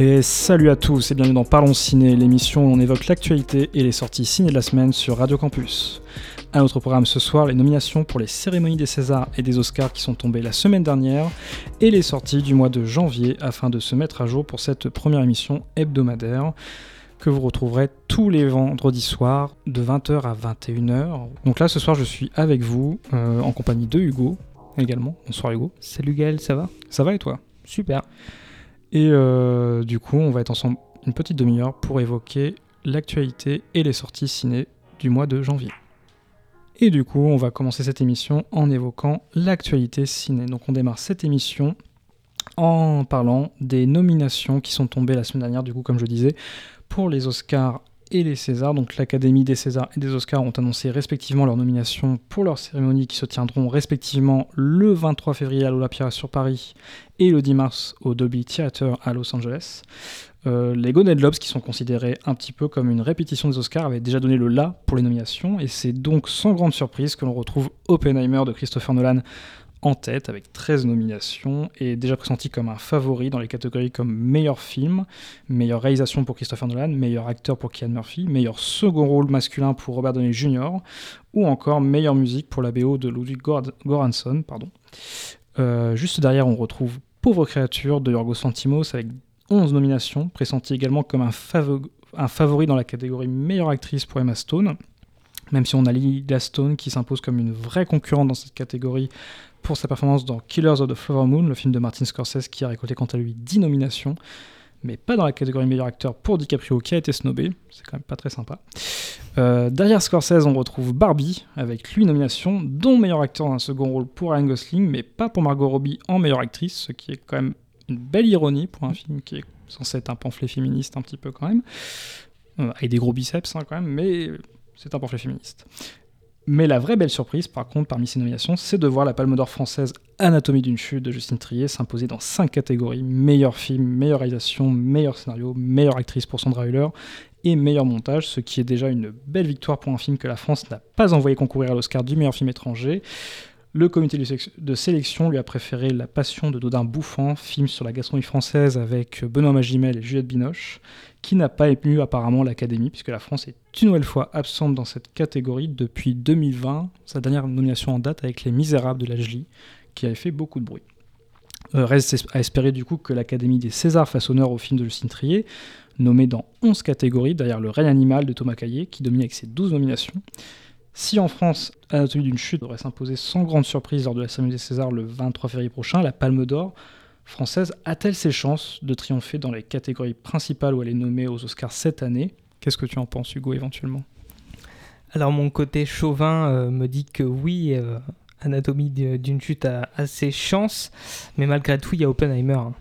Et salut à tous et bienvenue dans Parlons Ciné, l'émission où on évoque l'actualité et les sorties ciné de la semaine sur Radio Campus. À notre programme ce soir, les nominations pour les cérémonies des Césars et des Oscars qui sont tombées la semaine dernière et les sorties du mois de janvier afin de se mettre à jour pour cette première émission hebdomadaire que vous retrouverez tous les vendredis soirs de 20h à 21h. Donc là ce soir je suis avec vous euh, en compagnie de Hugo également. Bonsoir Hugo. Salut Gaël, ça va? Ça va et toi? Super. Et euh, du coup, on va être ensemble une petite demi-heure pour évoquer l'actualité et les sorties ciné du mois de janvier. Et du coup, on va commencer cette émission en évoquant l'actualité ciné. Donc on démarre cette émission en parlant des nominations qui sont tombées la semaine dernière, du coup, comme je disais, pour les Oscars et les Césars. Donc l'Académie des Césars et des Oscars ont annoncé respectivement leurs nominations pour leurs cérémonies qui se tiendront respectivement le 23 février à l'Olympia sur Paris et le 10 mars au Dolby Theatre à Los Angeles. Euh, les Golden Globes, qui sont considérés un petit peu comme une répétition des Oscars, avaient déjà donné le la pour les nominations, et c'est donc sans grande surprise que l'on retrouve Oppenheimer de Christopher Nolan en tête avec 13 nominations et déjà pressenti comme un favori dans les catégories comme meilleur film, meilleure réalisation pour Christopher Nolan, meilleur acteur pour Kian Murphy, meilleur second rôle masculin pour Robert Downey Jr. ou encore meilleure musique pour la BO de Ludwig Göransson. Pardon. Euh, juste derrière, on retrouve Pauvre créature de Yorgos Lanthimos avec 11 nominations, pressenti également comme un, un favori dans la catégorie meilleure actrice pour Emma Stone même si on a Lily Stone qui s'impose comme une vraie concurrente dans cette catégorie pour sa performance dans Killers of the Flower Moon, le film de Martin Scorsese qui a récolté quant à lui 10 nominations, mais pas dans la catégorie meilleur acteur pour DiCaprio qui a été snobé, c'est quand même pas très sympa. Euh, derrière Scorsese, on retrouve Barbie avec 8 nominations, dont meilleur acteur dans un second rôle pour Ryan Gosling, mais pas pour Margot Robbie en meilleure actrice, ce qui est quand même une belle ironie pour un film qui est censé être un pamphlet féministe un petit peu quand même, euh, avec des gros biceps hein, quand même, mais c'est un pamphlet féministe. Mais la vraie belle surprise, par contre, parmi ces nominations, c'est de voir la Palme d'Or française Anatomie d'une chute de Justine Trier s'imposer dans cinq catégories meilleur film, meilleure réalisation, meilleur scénario, meilleure actrice pour Sandra Hüller et meilleur montage, ce qui est déjà une belle victoire pour un film que la France n'a pas envoyé concourir à l'Oscar du meilleur film étranger. Le comité de sélection lui a préféré La Passion de Dodin Bouffant, film sur la gastronomie française avec Benoît Magimel et Juliette Binoche qui n'a pas ému apparemment l'Académie, puisque la France est une nouvelle fois absente dans cette catégorie depuis 2020, sa dernière nomination en date avec Les Misérables de Lajli, qui avait fait beaucoup de bruit. Euh, reste à espérer du coup que l'Académie des Césars fasse honneur au film de Justine Trier, nommé dans 11 catégories, derrière Le règne animal de Thomas Caillet, qui domine avec ses 12 nominations. Si en France, Anatomie d'une chute devrait s'imposer sans grande surprise lors de la cérémonie des Césars le 23 février prochain, la Palme d'Or française a-t-elle ses chances de triompher dans les catégories principales où elle est nommée aux Oscars cette année? Qu'est-ce que tu en penses, Hugo, éventuellement? Alors, mon côté chauvin euh, me dit que oui, euh, Anatomie d'une chute a, ses chances, mais malgré tout, il y a Oppenheimer. Hein.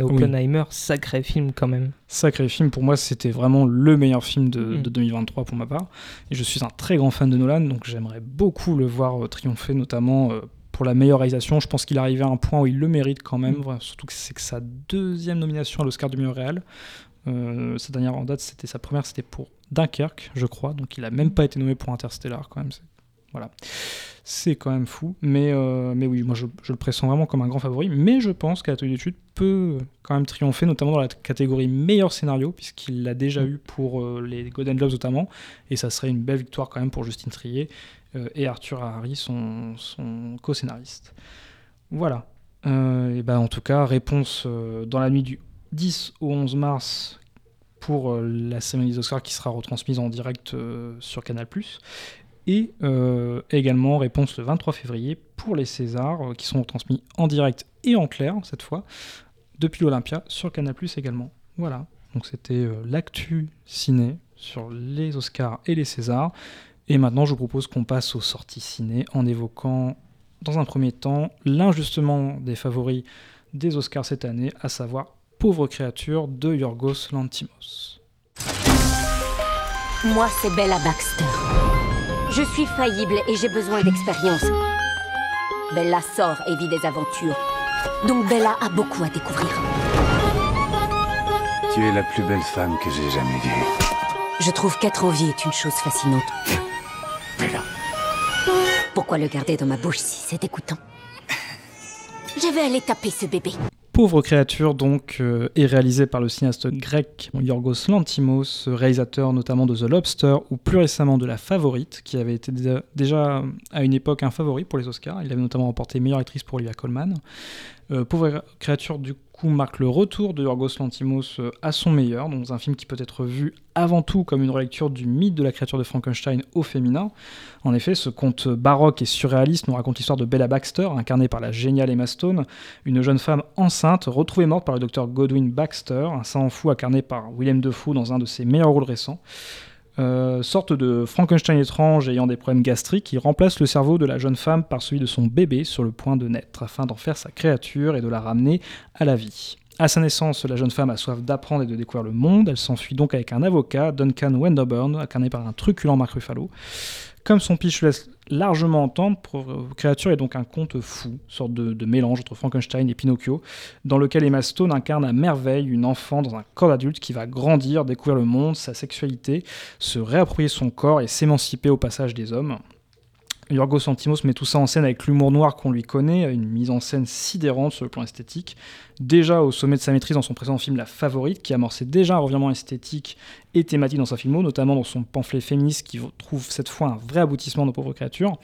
Oppenheimer, sacré film quand même. Sacré film, pour moi c'était vraiment le meilleur film de, 2023 mm. pour ma part. Et je suis un très grand fan de Nolan, donc j'aimerais beaucoup le voir euh, triompher, notamment pour la meilleure réalisation. Je pense qu'il est arrivé à un point où il le mérite quand même, mm. surtout que c'est que sa deuxième nomination à l'Oscar du meilleur réel. Euh, sa dernière en date, c'était sa première, c'était pour Dunkerque, je crois. Donc il a même pas été nommé pour Interstellar quand même. Voilà, c'est quand même fou. Mais, euh, oui, moi je, le pressens vraiment comme un grand favori. Mais je pense qu'Atelier d'études peut quand même triompher, notamment dans la catégorie meilleur scénario, puisqu'il l'a déjà eu pour euh, les Golden Globes notamment. Et ça serait une belle victoire quand même pour Justine Trier. Euh, et Arthur Harry, son, co-scénariste. Voilà. Et ben, en tout cas, réponse dans la nuit du 10 au 11 mars pour la cérémonie des Oscars qui sera retransmise en direct sur Canal+. Et également réponse le 23 février pour les Césars qui sont retransmis en direct et en clair cette fois depuis l'Olympia sur Canal+ également. Voilà. Donc c'était l'actu ciné sur les Oscars et les Césars. Et maintenant, je vous propose qu'on passe aux sorties ciné en évoquant, dans un premier temps, l'injustement des favoris des Oscars cette année, à savoir Pauvre créature de Yorgos Lantimos. Moi, c'est Bella Baxter. Je suis faillible et j'ai besoin d'expérience. Bella sort et vit des aventures. Donc Bella a beaucoup à découvrir. Tu es la plus belle femme que j'ai jamais vue. Je trouve qu'être en vie est une chose fascinante. pourquoi le garder dans ma bouche si c'est dégoûtant? Je vais aller taper ce bébé. Pauvre créature donc euh, est réalisé par le cinéaste grec Yorgos Lantimos, réalisateur notamment de The Lobster ou plus récemment de La Favorite, qui avait été déjà à une époque un favori pour les Oscars. Il avait notamment remporté meilleure actrice pour Olivia Colman. Euh, Pauvre créature du marque le retour de Yorgos Lantimos euh, à son meilleur, dans un film qui peut être vu avant tout comme une relecture du mythe de la créature de Frankenstein au féminin. En effet, ce conte baroque et surréaliste nous raconte l'histoire de Bella Baxter, incarnée par la géniale Emma Stone, une jeune femme enceinte retrouvée morte par le docteur Godwin Baxter, un savant fou incarné par Willem Dafoe dans un de ses meilleurs rôles récents. Euh, sorte de Frankenstein étrange ayant des problèmes gastriques, qui remplace le cerveau de la jeune femme par celui de son bébé sur le point de naître, afin d'en faire sa créature et de la ramener à la vie. À sa naissance, la jeune femme a soif d'apprendre et de découvrir le monde. Elle s'enfuit donc avec un avocat, Duncan Wenderburn, incarné par un truculent Mark Ruffalo. Comme son pitch laisse largement entendre, Créature est donc un conte fou, sorte de, mélange entre Frankenstein et Pinocchio, dans lequel Emma Stone incarne à merveille une enfant dans un corps d'adulte qui va grandir, découvrir le monde, sa sexualité, se réapproprier son corps et s'émanciper au passage des hommes. Yorgos Santimos met tout ça en scène avec l'humour noir qu'on lui connaît, une mise en scène sidérante sur le plan esthétique. Déjà au sommet de sa maîtrise dans son précédent film La Favorite, qui amorçait déjà un revirement esthétique et thématique dans sa filmo, notamment dans son pamphlet féministe qui trouve cette fois un vrai aboutissement de pauvres créatures.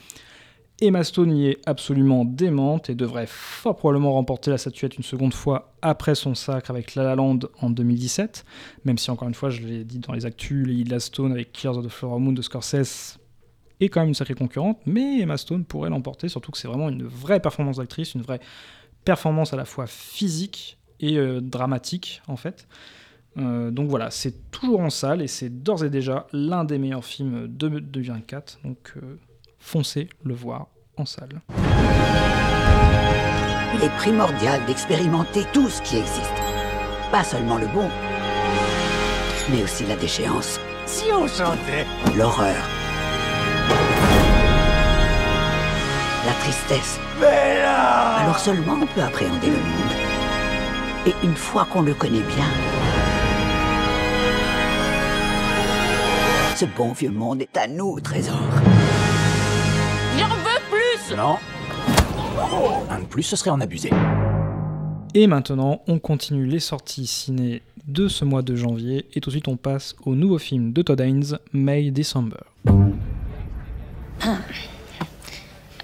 Emma Stone y est absolument démente et devrait fort probablement remporter la statuette une seconde fois après son sacre avec La La Land en 2017, même si encore une fois, je l'ai dit dans les actus, La Stone avec Killers of the Flower Moon de Scorsese est quand même une sacrée concurrente, mais Emma Stone pourrait l'emporter, surtout que c'est vraiment une vraie performance d'actrice, une vraie performance à la fois physique et euh, dramatique en fait. Euh, donc voilà, c'est toujours en salle et c'est d'ores et déjà l'un des meilleurs films de 2024, donc euh, foncez le voir en salle. Il est primordial d'expérimenter tout ce qui existe. Pas seulement le bon, mais aussi la déchéance. Si on chantait L'horreur la tristesse. Alors seulement on peut appréhender le monde. Et une fois qu'on le connaît bien, ce bon vieux monde est à nous, trésor. J'en veux plus Non. Un de plus, ce serait en abuser. Et maintenant, on continue les sorties ciné de ce mois de janvier et tout de suite on passe au nouveau film de Todd Haynes, May December.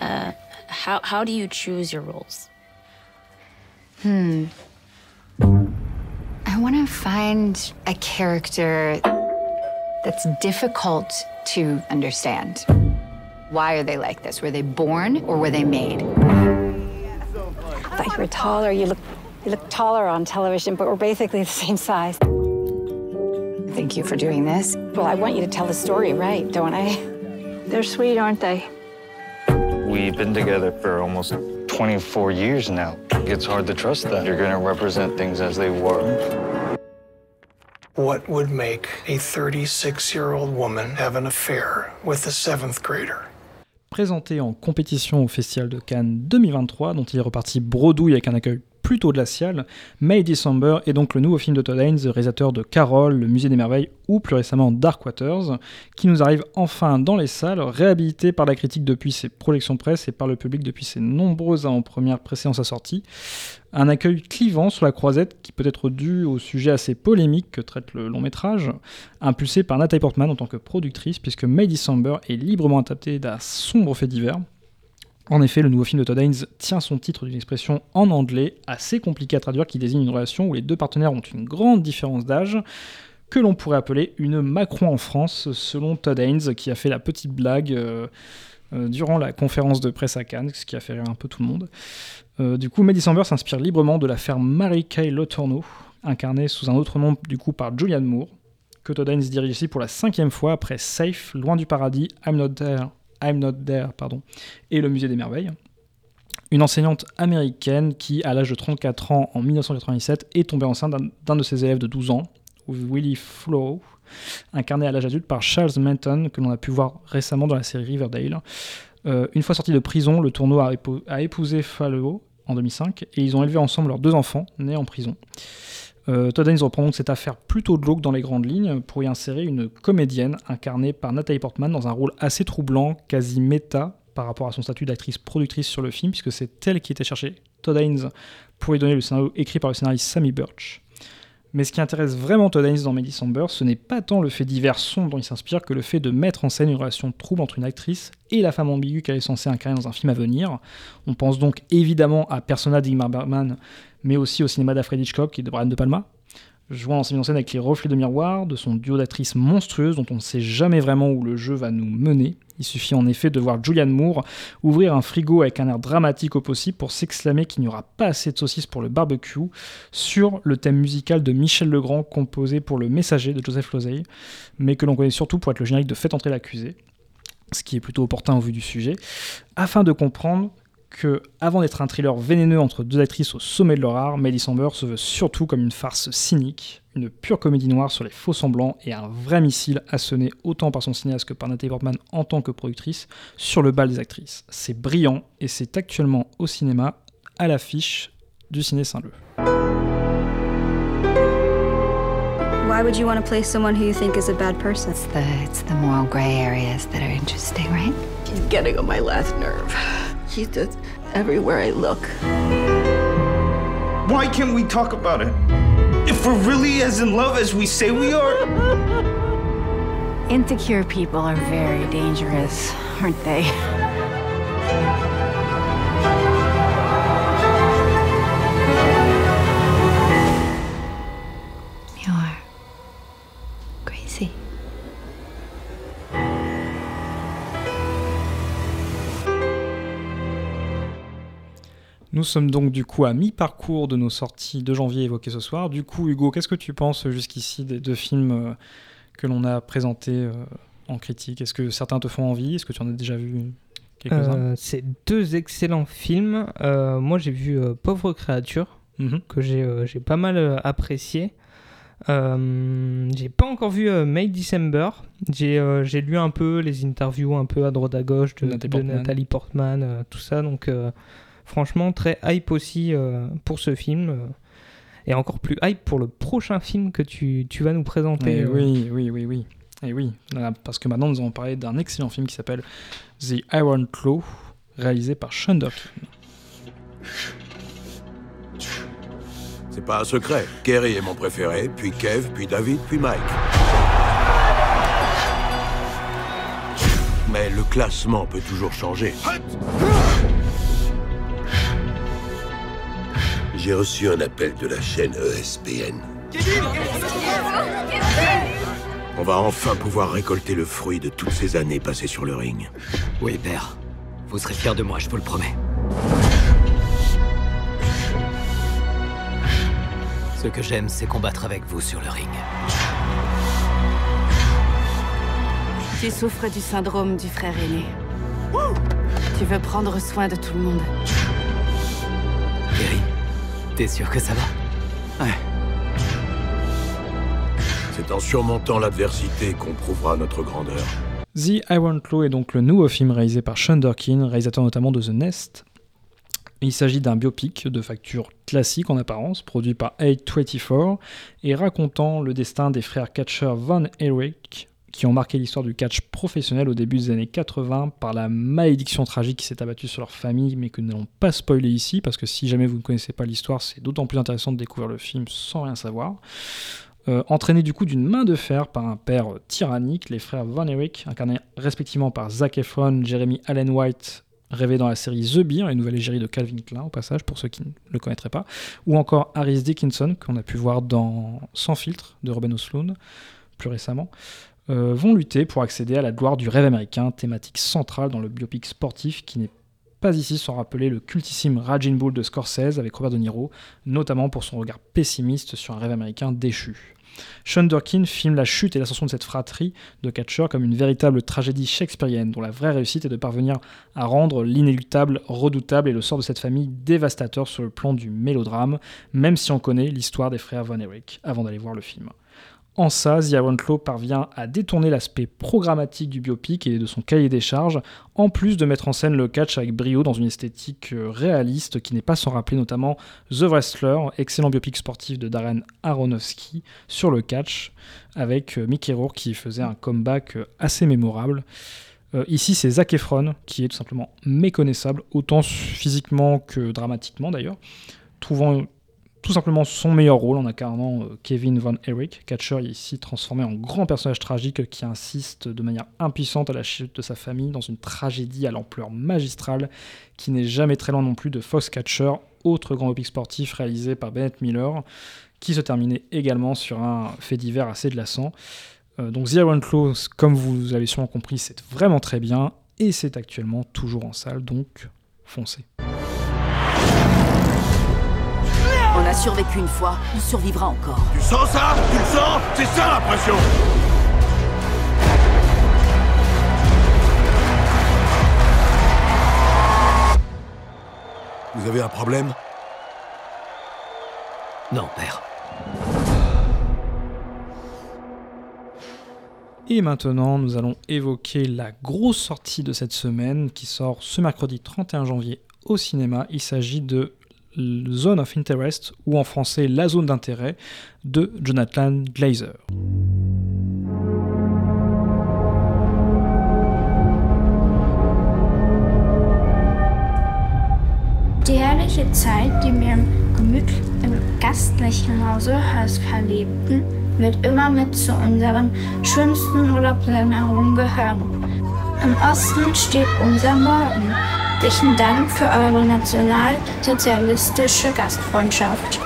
Uh, how how do you choose your roles? Hmm. I want to find a character that's difficult to understand. Why are they like this? Were they born or were they made? I thought you were taller. You look you look taller on television, but we're basically the same size. Thank you for doing this. Well, I want you to tell the story right, don't I? They're sweet, aren't they? We've been together for almost 24 years now. It's hard to trust that you're gonna represent things as they were. What would make a 36 year old woman have an affair with a seventh grader? Présenté en compétition au Festival de Cannes 2023, dont il est reparti bredouille avec un accueil plutôt glacial, May December est donc le nouveau film de Todd Haynes, réalisateur de Carol, Le Musée des Merveilles ou plus récemment Dark Waters, qui nous arrive enfin dans les salles, réhabilité par la critique depuis ses projections presse et par le public depuis ses nombreuses avant-premières précédant sa sortie. Un accueil clivant sur la croisette qui peut être dû au sujet assez polémique que traite le long métrage, impulsé par Nathalie Portman en tant que productrice, puisque May December est librement adapté d'un sombre fait divers, en effet, le nouveau film de Todd Haynes tient son titre d'une expression en anglais assez compliquée à traduire qui désigne une relation où les deux partenaires ont une grande différence d'âge, que l'on pourrait appeler une Macron en France, selon Todd Haynes, qui a fait la petite blague euh, euh, durant la conférence de presse à Cannes, ce qui a fait rire un peu tout le monde. Euh, du coup, May s'inspire librement de l'affaire Mary Kay Letourneau, incarnée sous un autre nom du coup par Julianne Moore, que Todd Haynes dirige ici pour la cinquième fois après Safe, Loin du Paradis, I'm Not There I'm Not There, pardon, et le Musée des Merveilles. Une enseignante américaine qui, à l'âge de 34 ans en 1997, est tombée enceinte d'un de ses élèves de 12 ans, Willie Flow, incarné à l'âge adulte par Charles Manton, que l'on a pu voir récemment dans la série Riverdale. Euh, une fois sorti de prison, le tournoi a, épousé Fallow en 2005 et ils ont élevé ensemble leurs deux enfants nés en prison. Euh, Todd Haynes reprend donc cette affaire plutôt glauque dans les grandes lignes pour y insérer une comédienne incarnée par Nathalie Portman dans un rôle assez troublant, quasi méta, par rapport à son statut d'actrice productrice sur le film, puisque c'est elle qui était cherchée, Todd Haynes, pour lui donner le scénario écrit par le scénariste Sammy Birch. Mais ce qui intéresse vraiment Todd Haynes dans Melisandre, ce n'est pas tant le fait divers sombre dont il s'inspire que le fait de mettre en scène une relation trouble entre une actrice et la femme ambiguë qu'elle est censée incarner dans un film à venir. On pense donc évidemment à Persona d'Ingmar Bergman, mais aussi au cinéma d'Alfred Hitchcock et de Brian De Palma, jouant en scène avec les reflets de miroir, de son duo d'actrices monstrueuses dont on ne sait jamais vraiment où le jeu va nous mener. Il suffit en effet de voir Julianne Moore ouvrir un frigo avec un air dramatique au possible pour s'exclamer qu'il n'y aura pas assez de saucisses pour le barbecue sur le thème musical de Michel Legrand composé pour Le Messager de Joseph Losey, mais que l'on connaît surtout pour être le générique de Faites entrer l'accusé, ce qui est plutôt opportun au vu du sujet, afin de comprendre que, avant d'être un thriller vénéneux entre deux actrices au sommet de leur art, Amber se veut surtout comme une farce cynique, une pure comédie noire sur les faux semblants et un vrai missile assoné autant par son cinéaste que par Nathalie Portman en tant que productrice sur le bal des actrices. C'est brillant et c'est actuellement au cinéma à l'affiche du Ciné Saint-Leu. Why would you want to play someone who you think is a bad person? It's the, it's the moral gray areas that are interesting, right? He's getting on my last nerve. He's just everywhere I look. Why can't we talk about it? If we're really as in love as we say we are? Insecure people are very dangerous, aren't they? Nous sommes donc du coup à mi-parcours de nos sorties de janvier évoquées ce soir. Du coup, Hugo, qu'est-ce que tu penses jusqu'ici des deux films euh, que l'on a présentés euh, en critique? Est-ce que certains te font envie? Est-ce que tu en as déjà vu quelques-uns? Euh, C'est deux excellents films. moi, j'ai vu Pauvre créature, mhm. que j'ai pas mal apprécié. j'ai pas encore vu May December. J'ai lu un peu les interviews un peu à droite à gauche de, de Nathalie Portman, tout ça. Donc Franchement, très hype aussi euh, pour ce film. Euh, et encore plus hype pour le prochain film que tu, tu vas nous présenter. Et eh oui, oui, oui, oui. Et eh oui, parce que maintenant nous allons parler d'un excellent film qui s'appelle The Iron Claw, réalisé par Sean C'est pas un secret. Kerry est mon préféré, puis Kev, puis David, puis Mike. Mais le classement peut toujours changer. J'ai reçu un appel de la chaîne ESPN. On va enfin pouvoir récolter le fruit de toutes ces années passées sur le ring. Oui, père. Vous serez fier de moi, je vous le promets. Ce que j'aime, c'est combattre avec vous sur le ring. Tu souffres du syndrome du frère aîné. Tu veux prendre soin de tout le monde. T'es sûr que ça va Ouais. C'est en surmontant l'adversité qu'on prouvera notre grandeur. The Iron Claw est donc le nouveau film réalisé par Sean Durkin, réalisateur notamment de The Nest. Il s'agit d'un biopic de facture classique en apparence, produit par A24 et racontant le destin des frères catchers Von Erich, qui ont marqué l'histoire du catch professionnel au début des années 80 par la malédiction tragique qui s'est abattue sur leur famille, mais que nous n'allons pas spoiler ici, parce que si jamais vous ne connaissez pas l'histoire, c'est d'autant plus intéressant de découvrir le film sans rien savoir. Euh, entraînés du coup d'une main de fer par un père tyrannique, les frères Von Erich, incarnés respectivement par Zac Efron, Jeremy Allen White, rêvé dans la série The Beer, une nouvelle égérie de Calvin Klein au passage, pour ceux qui ne le connaîtraient pas, ou encore Harris Dickinson, qu'on a pu voir dans Sans filtre de Robin Osloon plus récemment. Euh, vont lutter pour accéder à la gloire du rêve américain, thématique centrale dans le biopic sportif qui n'est pas ici sans rappeler le cultissime Raging Bull de Scorsese avec Robert De Niro, notamment pour son regard pessimiste sur un rêve américain déchu. Sean Durkin filme la chute et l'ascension de cette fratrie de catcheurs comme une véritable tragédie shakespearienne, dont la vraie réussite est de parvenir à rendre l'inéluctable redoutable et le sort de cette famille dévastateur sur le plan du mélodrame, même si on connaît l'histoire des frères Von Erich avant d'aller voir le film. En ça, Iron Claw parvient à détourner l'aspect programmatique du biopic et de son cahier des charges, en plus de mettre en scène le catch avec brio dans une esthétique euh, réaliste qui n'est pas sans rappeler notamment The Wrestler, excellent biopic sportif de Darren Aronofsky sur le catch, avec euh, Mickey Rourke qui faisait un comeback euh, assez mémorable. Ici, c'est Zac Efron qui est tout simplement méconnaissable, autant physiquement que dramatiquement d'ailleurs, trouvant tout simplement son meilleur rôle en incarnant euh, Kevin Von Erich. Catcher ici transformé en grand personnage tragique qui insiste de manière impuissante à la chute de sa famille dans une tragédie à l'ampleur magistrale qui n'est jamais très loin non plus de Foxcatcher, autre grand epic sportif réalisé par Bennett Miller, qui se terminait également sur un fait divers assez glaçant. Euh, donc The Iron Claw, comme vous avez sûrement compris, c'est vraiment très bien et c'est actuellement toujours en salle, donc foncez. On a survécu une fois, on survivra encore. Tu sens ça Tu le sens C'est ça la pression Vous avez un problème Non, père. Et maintenant, nous allons évoquer la grosse sortie de cette semaine qui sort ce mercredi 31 janvier au cinéma. Il s'agit de Zone of Interest, ou en français La zone d'intérêt, de Jonathan Glazer. Die herrliche Zeit, die wir im, gemütlich, im gastlichen Hause Haskell lebten, wird immer mit zu unseren schönsten Urlaubserinnerungen gehören. Im Osten steht unser Morgen. Herzlichen Dank für eure nationalsozialistische Gastfreundschaft.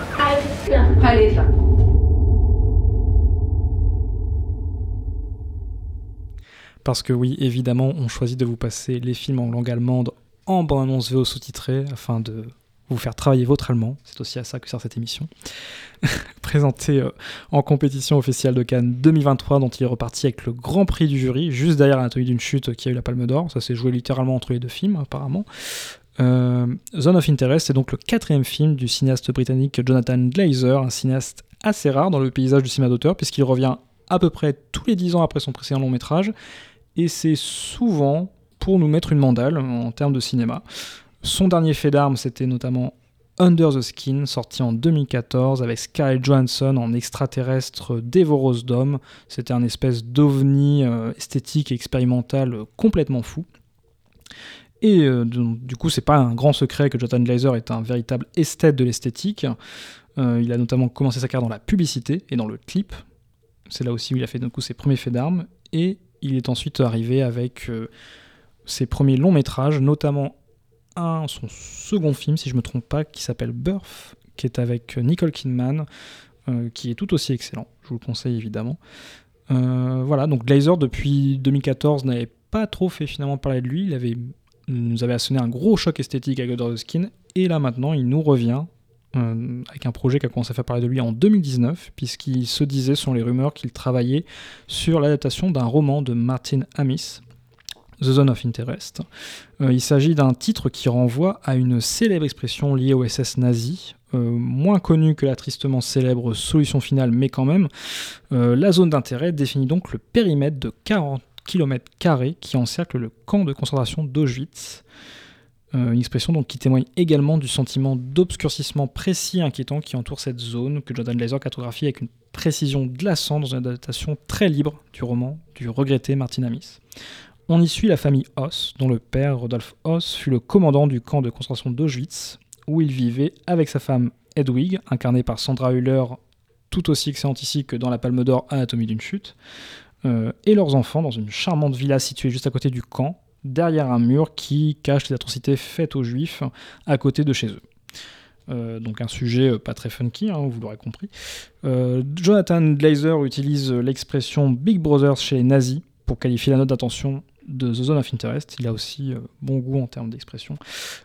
Parce que oui, évidemment, on choisit de vous passer les films en langue allemande en bande-annonce VO sous-titrée afin de vous faire travailler votre allemand. C'est aussi à ça que sert cette émission. Présenté euh, en compétition officielle de Cannes 2023, dont il est reparti avec le grand prix du jury, juste derrière Anatomie d'une chute qui a eu la Palme d'Or. Ça s'est joué littéralement entre les deux films, apparemment. Euh, Zone of Interest, c'est donc le quatrième film du cinéaste britannique Jonathan Glazer, un cinéaste assez rare dans le paysage du cinéma d'auteur, puisqu'il revient à peu près tous les dix ans après son précédent long métrage, et c'est souvent pour nous mettre une mandale en termes de cinéma. Son dernier fait d'armes, c'était notamment Under the Skin, sorti en 2014 avec Scarlett Johansson en extraterrestre dévoreuse d'hommes. C'était un espèce d'ovni euh, esthétique et expérimental euh, complètement fou. Et euh, du coup, c'est pas un grand secret que Jonathan Glazer est un véritable esthète de l'esthétique. il a notamment commencé sa carrière dans la publicité et dans le clip. C'est là aussi où il a fait coup, ses premiers faits d'armes. Et il est ensuite arrivé avec ses premiers longs métrages, notamment son second film, si je me trompe pas, qui s'appelle Birth, qui est avec Nicole Kidman, euh, qui est tout aussi excellent. Je vous le conseille évidemment. Euh, voilà, donc Glazer depuis 2014 n'avait pas trop fait finalement parler de lui. Il avait, nous avait assoné un gros choc esthétique avec God the Skin, et là maintenant il nous revient euh, avec un projet qui a commencé à faire parler de lui en 2019, puisqu'il se disait, selon les rumeurs, qu'il travaillait sur l'adaptation d'un roman de Martin Amis, The Zone of Interest. Euh, il s'agit d'un titre qui renvoie à une célèbre expression liée au SS nazi, euh, moins connue que la tristement célèbre solution finale, mais quand même. Euh, la zone d'intérêt définit donc le périmètre de 40 km qui encercle le camp de concentration d'Auschwitz. une expression donc qui témoigne également du sentiment d'obscurcissement précis et inquiétant qui entoure cette zone, que Jordan Laser cartographie avec une précision glaçante dans une adaptation très libre du roman du regretté Martin Amis. On y suit la famille Hoss, dont le père, Rodolphe Hoss, fut le commandant du camp de concentration d'Auschwitz, où il vivait avec sa femme Hedwig, incarnée par Sandra Hüller, tout aussi excellente ici que dans La Palme d'Or Anatomie d'une chute, euh, et leurs enfants dans une charmante villa située juste à côté du camp, derrière un mur qui cache les atrocités faites aux juifs à côté de chez eux. Euh, donc un sujet euh, pas très funky, hein, vous l'aurez compris. Jonathan Glazer utilise l'expression Big Brothers chez les nazis pour qualifier la note d'attention de The Zone of Interest. Il a aussi euh, bon goût en termes d'expression.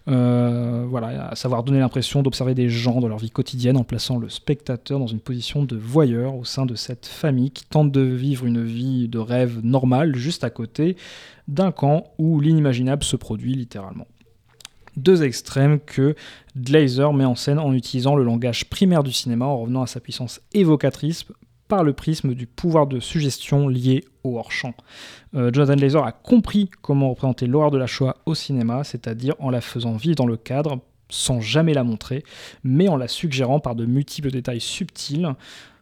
Euh, voilà, à savoir donner l'impression d'observer des gens dans leur vie quotidienne en plaçant le spectateur dans une position de voyeur au sein de cette famille qui tente de vivre une vie de rêve normale juste à côté d'un camp où l'inimaginable se produit littéralement. Deux extrêmes que Glazer met en scène en utilisant le langage primaire du cinéma en revenant à sa puissance évocatrice par le prisme du pouvoir de suggestion lié au hors-champ. Euh, Jonathan Glazer a compris comment représenter l'horreur de la Shoah au cinéma, c'est-à-dire en la faisant vivre dans le cadre, sans jamais la montrer, mais en la suggérant par de multiples détails subtils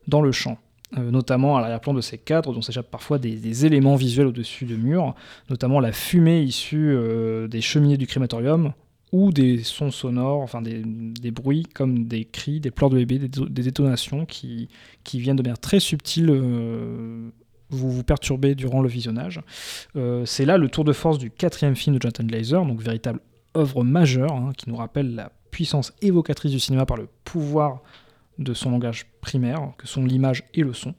dans le champ. euh, notamment à l'arrière-plan de ces cadres dont s'échappent parfois des, éléments visuels au-dessus de murs, notamment la fumée issue euh, des cheminées du crématorium ou des sons sonores, enfin des, bruits comme des cris, des pleurs de bébé, des, des détonations qui, qui viennent de manière très subtile euh, vous vous perturber durant le visionnage. Euh, c'est là le tour de force du quatrième film de Jonathan Glazer, donc véritable œuvre majeure hein, qui nous rappelle la puissance évocatrice du cinéma par le pouvoir de son langage primaire, que sont l'image et le son.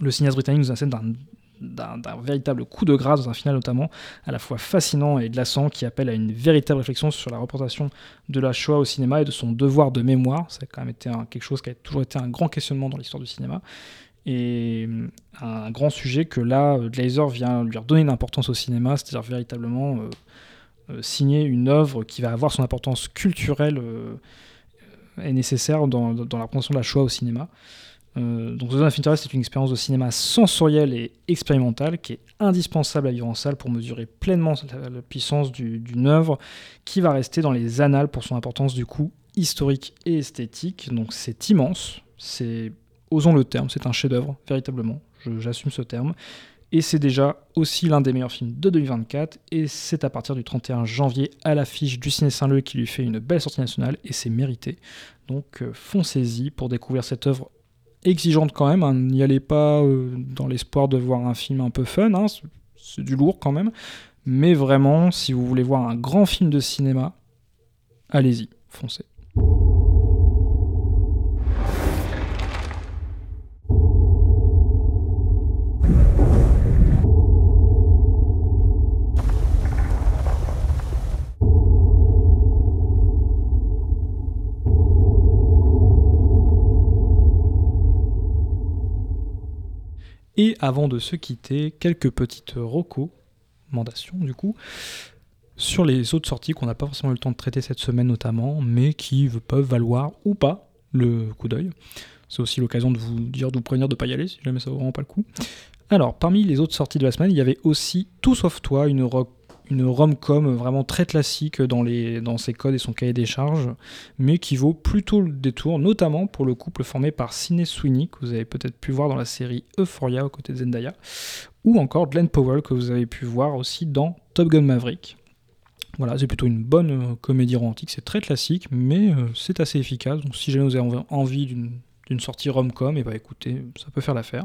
Le cinéaste britannique nous incite d'un d'un véritable coup de grâce dans un final notamment à la fois fascinant et glaçant qui appelle à une véritable réflexion sur la représentation de la Shoah au cinéma et de son devoir de mémoire. Ça a quand même été un- quelque chose qui a toujours été un grand questionnement dans l'histoire du cinéma et euh, un grand sujet que là euh, Glazer vient lui redonner une importance au cinéma, c'est-à-dire véritablement euh, signer une œuvre qui va avoir son importance culturelle est nécessaire dans, dans la représentation de la Shoah au cinéma. Euh, donc The Zone Infinite c'est une expérience de cinéma sensorielle et expérimentale qui est indispensable à vivre en salle pour mesurer pleinement la, puissance du- d'une œuvre qui va rester dans les annales pour son importance du coup historique et esthétique. Donc c'est immense, c'est osons le terme, c'est un chef-d'œuvre véritablement. J'assume ce terme. Et c'est déjà aussi l'un des meilleurs films de 2024. Et c'est à partir du 31 janvier à l'affiche du Ciné Saint-Leu qui lui fait une belle sortie nationale. Et c'est mérité. Donc euh, foncez-y pour découvrir cette œuvre exigeante quand même. hein. N'y allez pas euh, dans l'espoir de voir un film un peu fun. hein. C'est- C'est du lourd quand même. Mais vraiment, si vous voulez voir un grand film de cinéma, allez-y, foncez. Et avant de se quitter, quelques petites recommandations du coup sur les autres sorties qu'on n'a pas forcément eu le temps de traiter cette semaine notamment, mais qui peuvent valoir ou pas le coup d'œil. C'est aussi l'occasion de vous dire, de vous prévenir de ne pas y aller si jamais ça vaut vraiment pas le coup. Alors, parmi les autres sorties de la semaine, il y avait aussi Tout sauf toi, une, ro- une rom-com vraiment très classique dans, ses codes et son cahier des charges, mais qui vaut plutôt le détour, notamment pour le couple formé par Sidney Sweeney, que vous avez peut-être pu voir dans la série Euphoria aux côtés de Zendaya, ou encore Glenn Powell, que vous avez pu voir aussi dans Top Gun Maverick. Voilà, c'est plutôt une bonne euh, comédie romantique, c'est très classique, mais euh, c'est assez efficace. Donc si jamais vous avez env- envie d'une sortie rom-com, et bah écoutez, ça peut faire l'affaire.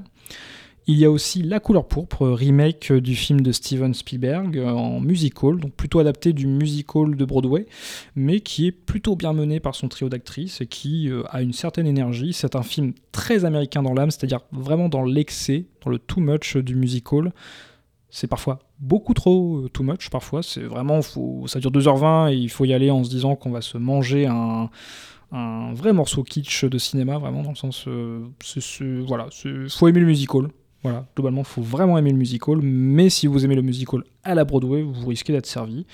Il y a aussi La couleur pourpre, remake du film de Steven Spielberg euh, en musical, donc plutôt adapté du musical de Broadway, mais qui est plutôt bien mené par son trio d'actrices et qui euh, a une certaine énergie. C'est un film très américain dans l'âme, c'est-à-dire vraiment dans l'excès, dans le too much du musical. C'est parfois beaucoup trop euh, too much, parfois. C'est vraiment, faut, ça dure 2h20 et il faut y aller en se disant qu'on va se manger un, un vrai morceau kitsch de cinéma, vraiment, dans le sens. euh, voilà, c'est- faut aimer le musical. Voilà, globalement, faut vraiment aimer le musical, mais si vous aimez le musical à la Broadway, vous risquez d'être servi.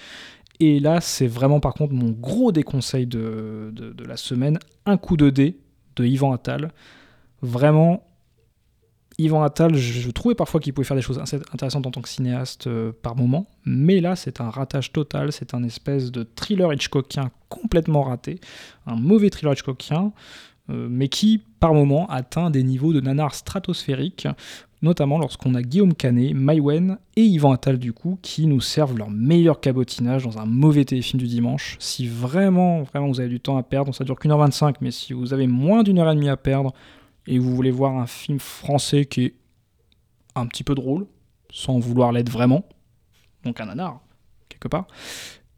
Et là, c'est vraiment par contre mon gros déconseil de, de, la semaine, un coup de dé de Yvan Attal. Vraiment, Yvan Attal, je, trouvais parfois qu'il pouvait faire des choses intéressantes en tant que cinéaste euh, par moment, mais là c'est un ratage total, c'est un espèce de thriller Hitchcockien complètement raté, un mauvais thriller Hitchcockien, euh, mais qui par moment atteint des niveaux de nanar stratosphériques, notamment lorsqu'on a Guillaume Canet, Maïwen et Yvan Attal du coup, qui nous servent leur meilleur cabotinage dans un mauvais téléfilm du dimanche. Si vraiment, vraiment vous avez du temps à perdre, ça dure qu'une heure 25, mais si vous avez moins d'une heure et demie à perdre, et vous voulez voir un film français qui est un petit peu drôle, sans vouloir l'être vraiment, donc un nanar, quelque part,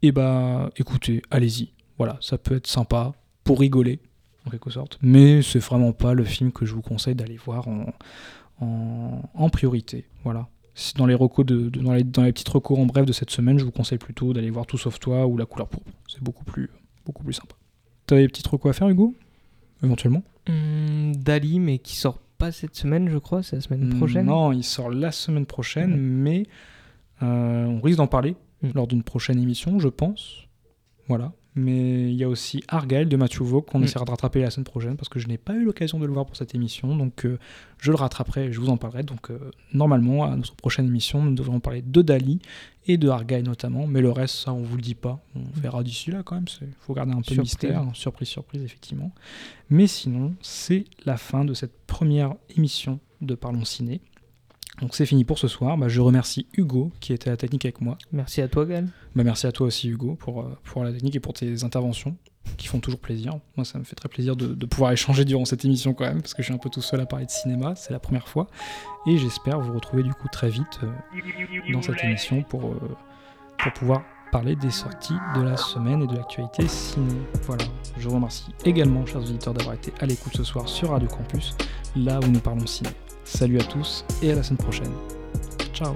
et bah écoutez, allez-y. Voilà, ça peut être sympa pour rigoler, en quelque sorte, mais c'est vraiment pas le film que je vous conseille d'aller voir en, en, en priorité. Voilà. Dans les, recos de, de- dans, les, dans les petites recos en bref de cette semaine, je vous conseille plutôt d'aller voir Tout sauf toi ou La couleur pourpre. C'est beaucoup plus, beaucoup plus sympa. T'as des petites recos à faire, Hugo? Éventuellement Hum, Dali, mais qui sort pas cette semaine, je crois, c'est la semaine prochaine. Non, il sort la semaine prochaine, mais euh, on risque d'en parler Mm. lors d'une prochaine émission, je pense. Voilà. Mais il y a aussi Argyle de Matthew Vaughn qu'on Mm. essaiera de rattraper la semaine prochaine parce que je n'ai pas eu l'occasion de le voir pour cette émission, donc euh, je le rattraperai et je vous en parlerai. Donc euh, normalement, à notre prochaine émission, nous devrons parler de Dali et de Argyle notamment, mais le reste, ça, on vous le dit pas. On verra d'ici là quand même, il faut garder un peu de Surprise. mystère, surprise, surprise, effectivement. Mais sinon, c'est la fin de cette première émission de Parlons Ciné. Donc c'est fini pour ce soir. Bah, je remercie Hugo qui était à la technique avec moi. Merci à toi, Gal. Bah, merci à toi aussi Hugo pour, euh, pour la technique et pour tes interventions qui font toujours plaisir. Moi ça me fait très plaisir de, de pouvoir échanger durant cette émission quand même parce que je suis un peu tout seul à parler de cinéma, c'est la première fois. Et j'espère vous retrouver du coup très vite euh, dans cette émission pour, euh, pour pouvoir parler des sorties de la semaine et de l'actualité ciné. Voilà, je vous remercie également chers auditeurs d'avoir été à l'écoute ce soir sur Radio Campus, là où nous parlons ciné. Salut à tous et à la semaine prochaine. Ciao